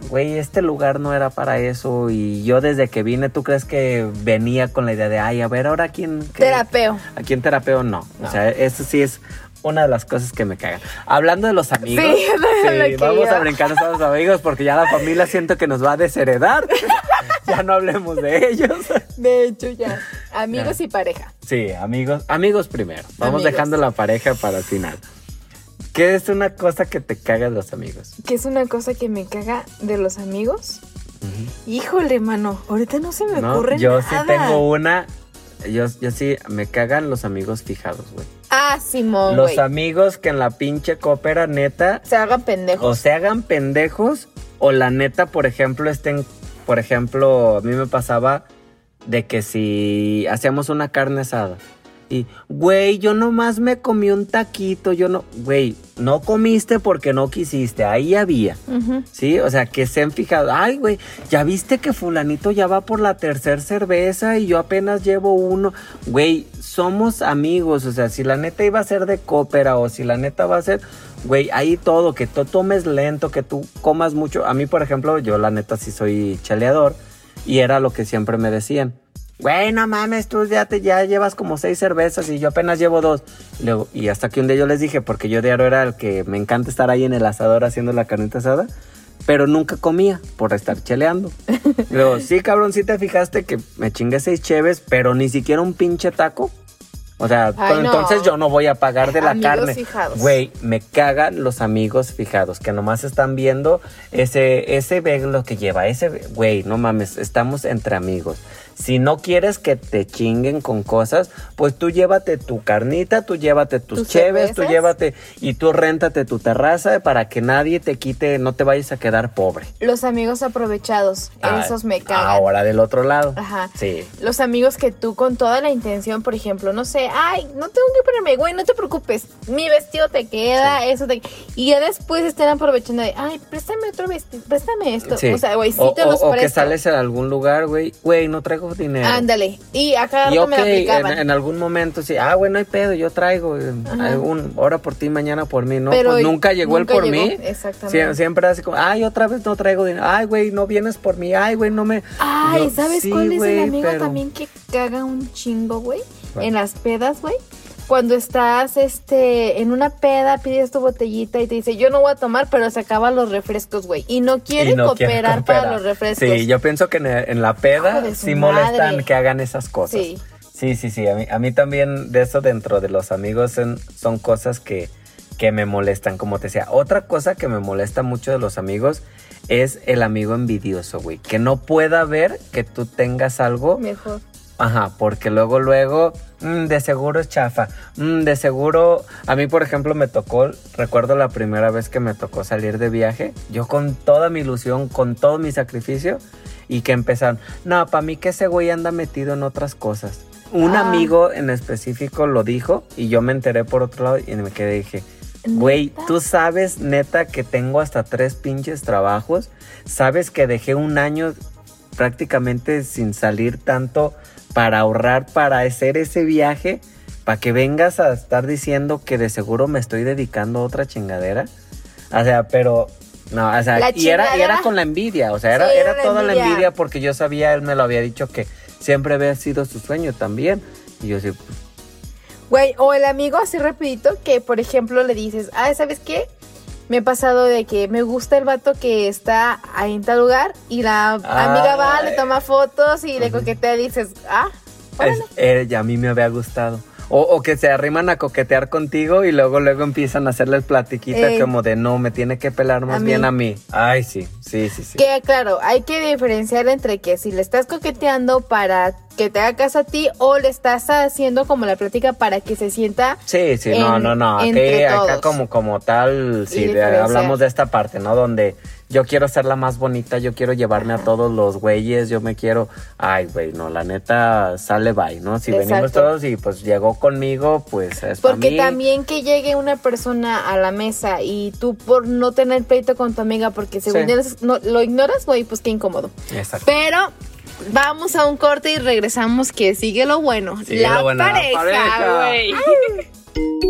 güey, este lugar no era para eso. Y yo desde que vine, ¿tú crees que venía con la idea de, ay, a ver, ahora quién... qué- terapeo. ¿A quién terapeo? No. No. O sea, eso sí es una de las cosas que me cagan. Hablando de los amigos, Sí, (laughs) sí, vamos a brincar a los amigos porque ya la familia siento que nos va a desheredar. (laughs) ya no hablemos de ellos. De hecho, ya. Amigos y pareja. Sí, amigos, amigos primero. Vamos Amigos. dejando la pareja para el final. ¿Qué es una cosa que te caga de los amigos? Que es una cosa que me caga de los amigos. Híjole, mano. Ahorita no se me ¿No? ocurre Yo nada. sí tengo una. Yo, yo sí, me cagan los amigos fijados, güey. Ah, Simón, los güey. amigos que en la pinche cópera, neta, Se hagan pendejos. o se hagan pendejos, o la neta, por ejemplo, estén. Por ejemplo, a mí me pasaba de que si hacíamos una carne asada. Y, güey, yo nomás me comí un taquito, yo no, güey, no comiste porque no quisiste, ahí había. Sí, o sea, que se han fijado, ay, güey, ya viste que fulanito ya va por la tercera cerveza y yo apenas llevo uno. Güey, somos amigos, o sea, si la neta iba a ser de cópera o si la neta va a ser, güey, ahí todo, que tú tomes lento, que tú comas mucho. A mí, por ejemplo, yo la neta sí soy chaleador y era lo que siempre me decían. Güey, no mames, tú ya, te, ya llevas como seis cervezas y yo apenas llevo dos. Y, luego, y hasta que un día yo les dije, porque yo diario era el que me encanta estar ahí en el asador haciendo la carnita asada, pero nunca comía por estar cheleando. (laughs) Luego, sí, cabrón, sí te fijaste que me chingué seis cheves, pero ni siquiera un pinche taco. O sea, Ay, no. entonces yo no voy a pagar de la Amigos carne. fijados. Güey, me cagan los amigos fijados, que nomás están viendo ese, ese ve lo que lleva, ese, güey, no mames, estamos entre amigos. Si no quieres que te chinguen con cosas, pues tú llévate tu carnita, tú llévate tus ¿Tus cheves, tú llévate y tú réntate tu terraza para que nadie te quite, no te vayas a quedar pobre. Los amigos aprovechados. Ah, esos me cagan. Ahora del otro lado. Ajá. Sí. Los amigos que tú con toda la intención, por ejemplo, no sé, ay, no tengo que ponerme, güey, no te preocupes, mi vestido te queda, eso te... Y ya después estén aprovechando de, ay, préstame otro vestido, préstame esto. Sí. O sea, güey, sí O- te o- los o que presto. sales a algún lugar, güey, güey, no traigo dinero. Ándale. Y acá Y rato ok, me aplicaban. en algún momento sí, ah, bueno, no hay pedo, yo traigo, eh, Ajá. algún, ahora por ti, mañana por mí, ¿no? Pero pues nunca llegó nunca él por llegó, mí. exactamente. Sie- siempre así como, ay, otra vez no traigo dinero, ay, güey, no vienes por mí, ay, güey, no me... Ay, Yo, ¿sabes sí, cuál es el amigo pero- también que caga un chingo, güey? En las pedas, güey. Cuando estás este en una peda, pides tu botellita y te dice, yo no voy a tomar, pero se acaban los refrescos, güey. Y no quiere Y no quiere cooperar para los refrescos. Sí, yo pienso que en, en la peda sí molestan que hagan esas cosas. Sí. Sí, sí, sí. A mí, a mí también de eso dentro de los amigos son, son cosas que, que me molestan, como te decía. Otra cosa que me molesta mucho de los amigos es el amigo envidioso, güey. Que no pueda ver que tú tengas algo Mejor. Ajá, porque luego, luego, mm, de seguro es chafa. Mm, de seguro, a mí, por ejemplo, me tocó, recuerdo la primera vez que me tocó salir de viaje, yo con toda mi ilusión, con todo mi sacrificio, y que empezaron, no, para mí que ese güey anda metido en otras cosas. Un Ah. amigo en específico lo dijo, y yo me enteré por otro lado, y me quedé y dije, güey, tú sabes, neta, que tengo hasta tres pinches trabajos, sabes que dejé un año prácticamente sin salir tanto para ahorrar para hacer ese viaje, para que vengas a estar diciendo que de seguro me estoy dedicando a otra chingadera. O sea, pero no, o sea, La y era, y era con la envidia, o sea, era, Sí, era toda la envidia. envidia porque yo sabía, él me lo había dicho que siempre había sido su sueño también. Y yo sí, pues, Güey, o el amigo así rapidito que, por ejemplo, le dices, ah, ¿sabes qué? Me ha pasado de que me gusta el vato que está ahí en tal lugar y la amiga va, Ay. le toma fotos y le coquetea y dices, ah, es- ya a mí me había gustado. O, o que se arriman a coquetear contigo y luego luego empiezan a hacerles platiquita como de no, me tiene que pelar más bien mí. a mí. Ay, sí, sí, sí, sí. Que claro, hay que diferenciar entre que si le estás coqueteando para que te haga caso a ti o le estás haciendo como la plática para que se sienta Sí, sí, no, en- no, no. Aquí, acá como, como tal, sí, de- hablamos de esta parte, ¿no? Donde yo quiero ser la más bonita, yo quiero llevarme a todos los güeyes, yo me quiero. Ay, güey, no, la neta sale bye, ¿no? Si venimos todos y pues llegó conmigo, pues es Porque mí. también que llegue una persona a la mesa y tú por no tener pleito con tu amiga porque según Sí. eres- no, lo ignoras, güey, pues qué incómodo. Exacto. Pero vamos a un corte y regresamos que sigue lo bueno. Sigue la, lo bueno, la pareja, pareja. güey. (laughs)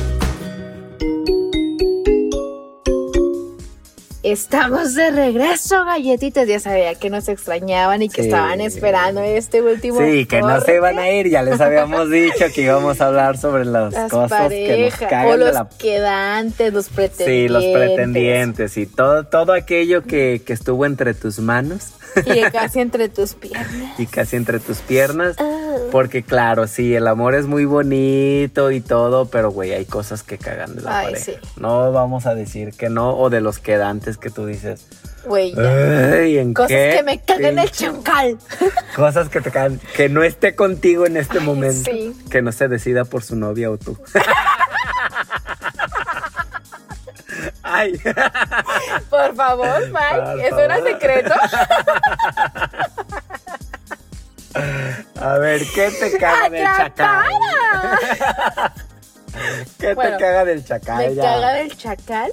Estamos de regreso, galletitas. Ya sabía que nos extrañaban y que Sí. estaban esperando este último. Sí, que no se iban a ir, ya les habíamos dicho que íbamos a hablar sobre las, Las cosas que nos cagan o de los la quedantes, los Sí, pretendientes. los pretendientes y todo, todo aquello que, que estuvo entre tus manos (laughs) Y casi entre tus piernas. y casi entre tus piernas. Ah. Porque claro, sí, el amor es muy bonito y todo, pero güey, hay cosas que cagan de la Ay, pareja. sí. No vamos a decir que no, o de los quedantes que tú dices. Güey, ya. Ay, ¿en Cosas qué que me cagan el chacal. (laughs) Cosas que te cagan, que no esté contigo en este Ay, momento. sí. Que no se decida por su novia o tú. (laughs) (laughs) Por favor, Mike. Por ¿Eso era secreto? (laughs) A ver, ¿qué te (laughs) caga del chacal? ¿Qué Bueno, te caga del chacal? Me ya? caga del chacal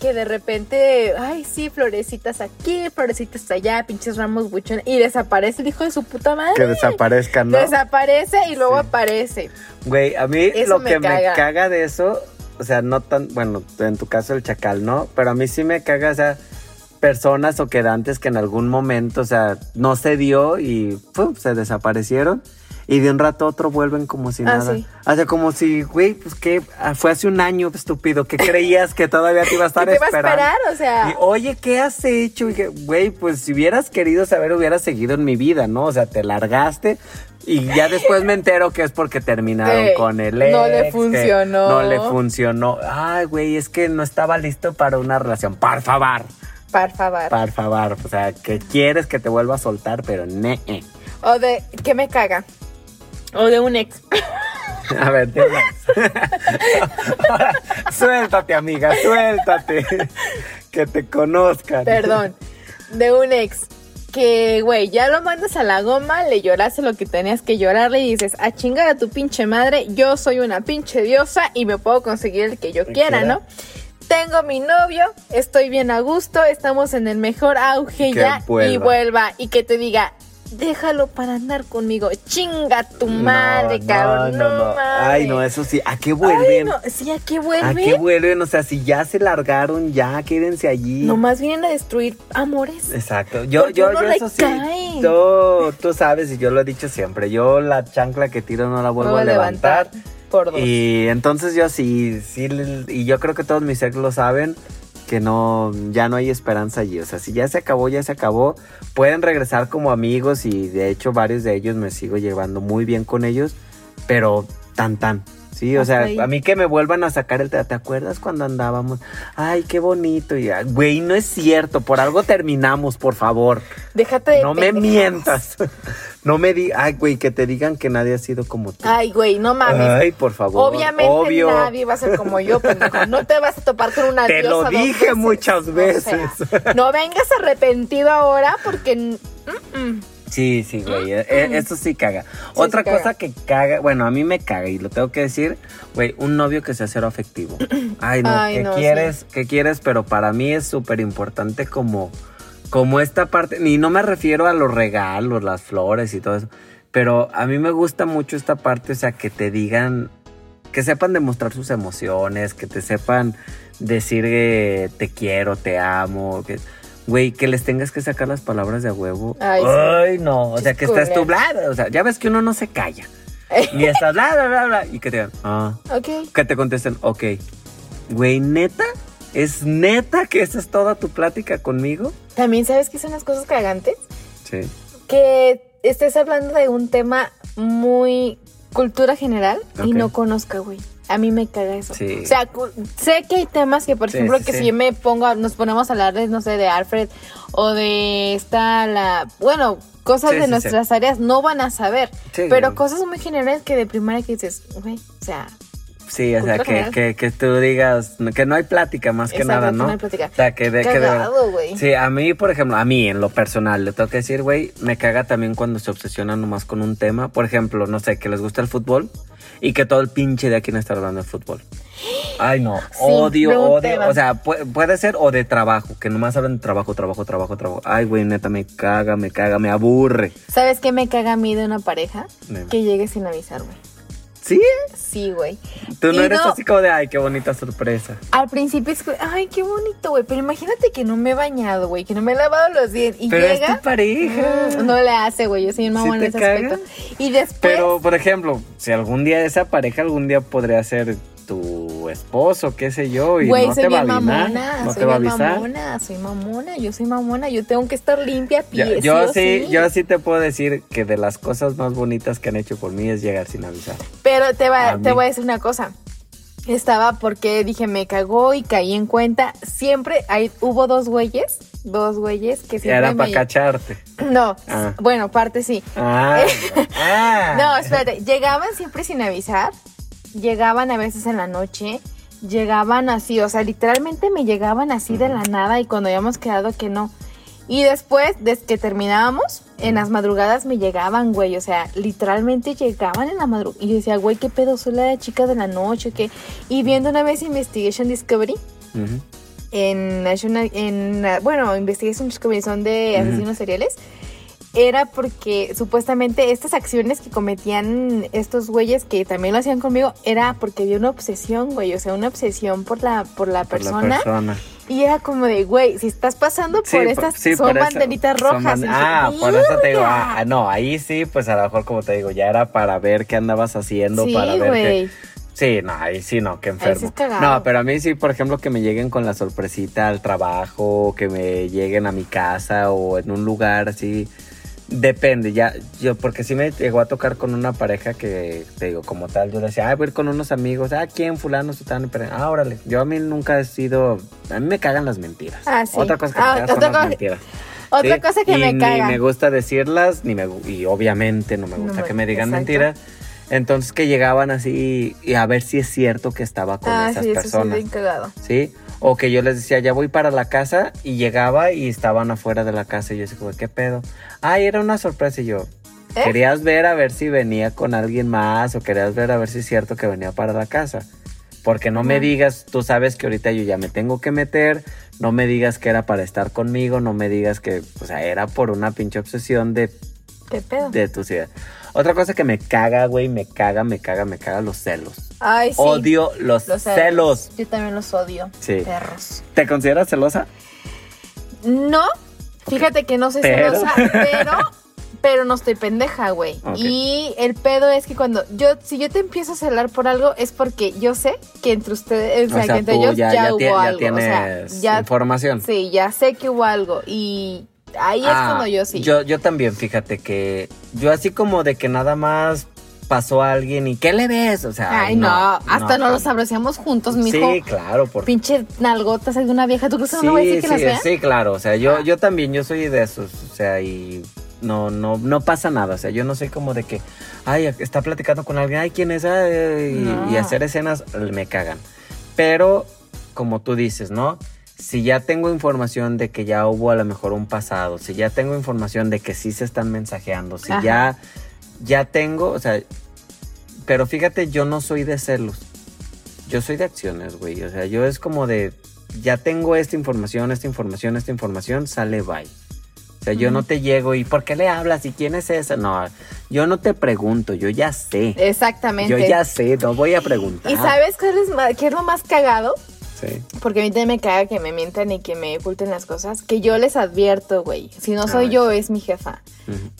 que de repente, ay, sí, florecitas aquí, florecitas allá, pinches ramos buchones, y desaparece el hijo de su puta madre. Que desaparezca, ¿no? Desaparece y luego Sí. aparece. Güey, a mí Eso lo me que me caga de eso, o sea, no tan, bueno, en tu caso el chacal, ¿no? Pero a mí sí me caga, o sea, personas o quedantes que en algún momento, o sea, no se dio y ¡pum! se desaparecieron. Y de un rato a otro vuelven como si Ah, nada. sí. O sea, como si, güey, pues que ah, fue hace un año, estúpido, que (laughs) creías que todavía te iba a estar ¿Qué te va a esperando. esperar? O sea, Y, oye, ¿qué has hecho? Y güey, pues si hubieras querido saber, hubieras seguido en mi vida, ¿no? O sea, te largaste y ya después me entero que es porque terminaron con el no le ex, que funcionó. No le funcionó. Ay, güey, es que no estaba listo para una relación. Por favor, por favor. por favor. O sea, que quieres que te vuelva a soltar, pero ne. O de, ¿qué me caga? O de un ex. (laughs) A ver, dime. (laughs) Ahora, suéltate, amiga, suéltate. (laughs) Que te conozcan. Perdón. De un ex. Que, güey, ya lo mandas a la goma, le lloraste lo que tenías que llorarle y dices, a chingar a tu pinche madre, yo soy una pinche diosa y me puedo conseguir el que yo quiera, quiera. ¿no? tengo mi novio, estoy bien a gusto, estamos en el mejor auge Que ya y vuelva y que te diga, déjalo para andar conmigo, chinga tu madre, cabrón, no, mames. Ay, no, eso sí, ¿a qué Ay, vuelven? no, sí, ¿a qué ¿A vuelven? qué vuelven? O sea, si ya se largaron, ya quédense allí. Nomás vienen a destruir amores. Exacto. Yo, Porque yo, yo eso sí. cae. Tú, tú sabes y yo lo he dicho siempre. Yo la chancla que tiro no la vuelvo Vuelvo a levantar. por dos. Y entonces yo sí, sí, y yo creo que todos mis ex lo saben que no, ya no hay esperanza allí. O sea, si ya se acabó, ya se acabó. Pueden regresar como amigos y de hecho varios de ellos me sigo llevando muy bien con ellos, pero tan tan. Sí, o sea, ahí. a mí que me vuelvan a sacar el... ¿Te acuerdas cuando andábamos? Ay, qué bonito. Y, güey, no es cierto. Por algo terminamos, por favor. Déjate de No me mientas. (laughs) No me di... Ay, güey, que te digan que nadie ha sido como tú. Ay, güey, no mames. Ay, por favor. Obviamente obvio. nadie va a ser como yo, pendejo. No te vas a topar con una (laughs) Te diosa lo dije veces. muchas O veces. sea, no vengas arrepentido ahora porque... mm, mm. Sí, sí, güey. eh, eh, Eso sí caga. Otra sí caga. cosa que caga, bueno, a mí me caga y lo tengo que decir, güey, un novio que sea cero afectivo. (clears throat) Ay, no, Ay, ¿qué no, quieres? ¿Qué quieres? Pero para mí es súper importante como, como esta parte, y no me refiero a los regalos, las flores y todo eso, pero a mí me gusta mucho esta parte, o sea, que te digan, que sepan demostrar sus emociones, que te sepan decir eh, te quiero, te amo, que... Güey, que les tengas que sacar las palabras de a huevo. Ay, no. O sea, que estás tú, bla, bla, O sea, ya ves que uno no se calla. (laughs) Ni estás, bla, bla, bla, bla. Y que te digan, ah. Ok. Que te contesten, ok. Güey, neta. ¿Es neta que esa es toda tu plática conmigo? También sabes que son las cosas cagantes. Sí. Que estés hablando de un tema muy cultura general y no conozca, güey. A mí me caga eso. Sí. O sea, sé que hay temas que, por Sí, ejemplo, sí, que si yo me pongo, a- nos ponemos a hablar de, no sé, de Alfred o de esta, la, bueno, cosas de nuestras áreas no van a saber. Sí. Pero cosas muy generales que de primaria que dices, güey, o sea, Sí, o sea, que, que, que tú digas que no hay plática más que Exacto, nada, que ¿no? no hay plática. O sea, que de, que de. Sí, a mí, por ejemplo, a mí en lo personal, le tengo que decir, güey, me caga también cuando se obsesionan nomás con un tema. Por ejemplo, no sé, que les gusta el fútbol y que todo el pinche de aquí no está hablando de fútbol. Ay, no, (gasps) odio, odio. O sea, pu- puede ser o de trabajo, que nomás hablan de trabajo, trabajo, trabajo, trabajo. Ay, güey, neta, me caga, me caga, me aburre. ¿Sabes qué me caga a mí de una pareja? Dime. Que llegue sin avisar, güey. ¿Sí? Sí, güey. Tú no Y eres así como de, ay, qué bonita sorpresa. Al principio es que, ay, qué bonito, güey. Pero imagínate que no me he bañado, güey, que no me he lavado los dientes. Y Pero es llega. tu pareja. Mm, no le hace, güey. Yo soy un ¿Sí mamón te en ese caga? aspecto. Y después. Pero, por ejemplo, si algún día esa pareja algún día podría ser tu esposo, qué sé yo, y Güey, no soy te va a mamona, no soy te va a avisar. mamona, soy mamona, yo soy mamona, yo tengo que estar limpia, Yo, pie, yo sí, yo sí te puedo decir que de las cosas más bonitas que han hecho por mí es llegar sin avisar. Pero te, va, te voy a decir una cosa. Estaba porque dije, me cagó y caí en cuenta. Siempre hay, hubo dos güeyes, dos güeyes que siempre Era me... para cacharte. (clears throat) No, Ah. bueno, parte sí. Ah, (laughs) ah. No, espérate, llegaban siempre sin avisar, llegaban a veces en la noche, llegaban así, o sea, literalmente me llegaban así de la nada y cuando habíamos quedado que no. Y después, desde que terminábamos, en las madrugadas me llegaban, güey, o sea, literalmente llegaban en la madrugada. Y yo decía, güey, ¿qué pedo? Soy la chica de la noche, ¿qué? Y viendo una vez Investigation Discovery, en bueno, Investigation Discovery son de asesinos seriales, era porque supuestamente estas acciones que cometían estos güeyes que también lo hacían conmigo, era porque había una obsesión, güey, o sea, una obsesión por la, por la Por la persona. persona. Y era como de, güey, si estás pasando por Sí, estas, sí, son por banderitas rojas. ah, por eso te digo, ah, no, ahí sí, pues a lo mejor como te digo, ya era para ver qué andabas haciendo, Sí, para ver güey. qué... Sí, no, ahí sí no, qué enfermo. sí no, pero a mí sí, por ejemplo, que me lleguen con la sorpresita al trabajo, que me lleguen a mi casa o en un lugar así. Depende, ya, yo, porque sí me llegó a tocar con una pareja que, te digo, como tal, yo le decía, ah, voy a ir con unos amigos, ah, ¿quién? Fulano, sutano, pero, ah, órale, yo a mí nunca he sido, a mí me cagan las mentiras. Ah, sí. Otra cosa que Ah, me cagan son las mentiras. Otra ¿sí? cosa que y me Ni caga. me gusta decirlas, ni me, y obviamente no me No gusta me- que me digan exacto. mentiras. Entonces que llegaban así y a ver si es cierto que estaba con ah, esas sí, eso sí, personas. bien cagado. ¿sí? O que yo les decía, ya voy para la casa y llegaba y estaban afuera de la casa y yo decía, ¿qué pedo? Ay, era una sorpresa y yo, ¿Eh? querías ver a ver si venía con alguien más o querías ver a ver si es cierto que venía para la casa. Porque no me digas, tú sabes que ahorita yo ya me tengo que meter, no me digas que era para estar conmigo, no me digas que, o sea, era por una pinche obsesión de, ¿Qué pedo? de tus ideas. Otra cosa que me caga, güey, me caga, me caga, me caga los celos. Ay, sí. Odio los, Los celos. Yo también los odio. Sí. Perros. ¿Te consideras celosa? No, fíjate que no soy Pero. celosa, (laughs) pero, pero no estoy pendeja, güey. Y el pedo es que cuando yo, si yo te empiezo a celar por algo, es porque yo sé que entre ustedes, o sea, que entre ellos ya, hubo algo. tienes o sea, ya, información. sí, ya sé que hubo algo. Y ahí es Ah, cuando yo sí. Yo, yo también, fíjate que yo así como de que nada más pasó a alguien y ¿qué le ves? O sea, Ay, no, hasta no, no los abrazamos juntos, mijo. Sí, claro, por Pinche nalgotas hay de una vieja. ¿Tú crees que sí, no voy a decir que sí, las vea? sí, claro, o sea, yo, yo también, yo soy de esos, o sea, y no, no, no pasa nada, o sea, yo no soy como de que, ay, está platicando con alguien, ay, ¿quién es? Ay, y hacer escenas me cagan. Pero, como tú dices, ¿no? Si ya tengo información de que ya hubo a lo mejor un pasado, si ya tengo información de que sí se están mensajeando, si Ajá. ya, ya tengo, o sea, pero fíjate, yo no soy de celos. Yo soy de acciones, güey. O sea, yo es como de, ya tengo esta información, esta información, esta información, sale bye. O sea, yo no te llego y ¿por qué le hablas? ¿Y quién es esa? No, yo no te pregunto, yo ya sé. Exactamente. Yo ya sé, no voy a preguntar. ¿Y sabes qué es, qué es lo más cagado? Sí. Porque a mí también me caga que me mientan y que me oculten las cosas. Que yo les advierto, güey. Si no soy Ay. yo, es mi jefa.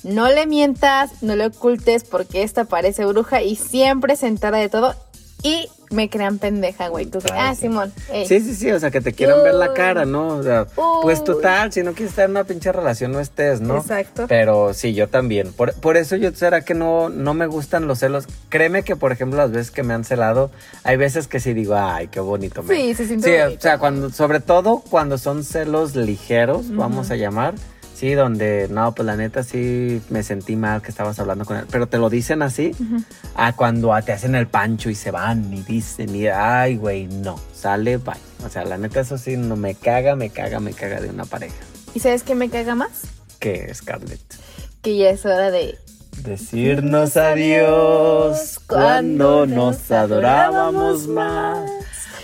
No le mientas, no le ocultes porque esta parece bruja y siempre se entera de todo. Y me crean pendeja, güey. Tú que, ah, sí. Simón. ey. Sí, sí, sí, o sea, que te quieran ver la cara, ¿no? O sea, pues total, si no quieres estar en una pinche relación, no estés, ¿no? Exacto. Pero sí, yo también. Por, por eso yo, será que no, no me gustan los celos. Créeme que, por ejemplo, las veces que me han celado, hay veces que sí digo, ay, qué bonito. me-". Sí, se siente Sí, bonito. o sea, cuando, sobre todo cuando son celos ligeros, vamos a llamar. Sí, donde, no, pues la neta sí me sentí mal que estabas hablando con él. Pero te lo dicen así, a cuando te hacen el pancho y se van y dicen, y ay, güey, no, sale, bye. O sea, la neta eso sí, no me caga, me caga, me caga de una pareja. ¿Y sabes qué me caga más? Que Scarlett. Que ya es hora de Decirnos adiós cuando nos adorábamos más.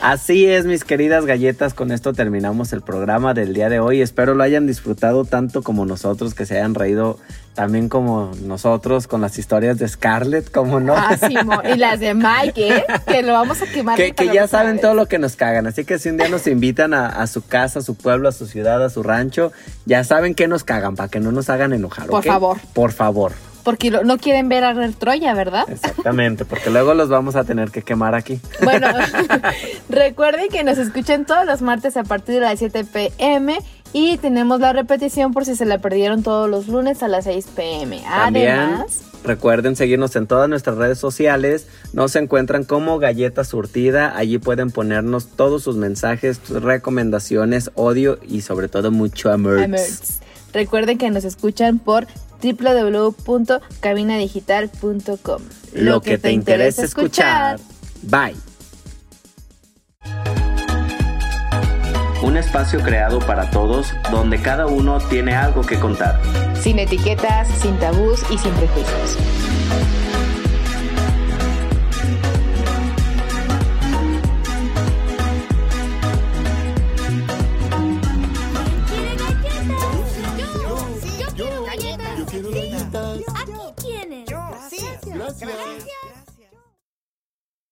Así es, mis queridas galletas, con esto terminamos el programa del día de hoy. Espero lo hayan disfrutado tanto como nosotros, que se hayan reído también como nosotros con las historias de Scarlett, como no. Ah, Simón. Y las de Mike, ¿eh? Que lo vamos a quemar. que, que ya saben todo lo que nos cagan. Así que si un día nos invitan a, a su casa, a su pueblo, a su ciudad, a su rancho, ya saben que nos cagan para que no nos hagan enojar. Por favor. Por favor. Porque no quieren ver a Red Troya, ¿verdad? Exactamente, porque luego los vamos a tener que quemar aquí. Bueno, (laughs) recuerden que nos escuchan todos los martes a partir de las 7 pm y tenemos la repetición por si se la perdieron todos los lunes a las 6 pm. También Además, recuerden seguirnos en todas nuestras redes sociales. Nos encuentran como Galleta Surtida. Allí pueden ponernos todos sus mensajes, sus recomendaciones, odio y sobre todo mucho amor. Recuerden que nos escuchan por www.cabinadigital.com. Lo que te interesa escuchar. Bye. Un espacio creado para todos donde cada uno tiene algo que contar. Sin etiquetas, sin tabús y sin prejuicios.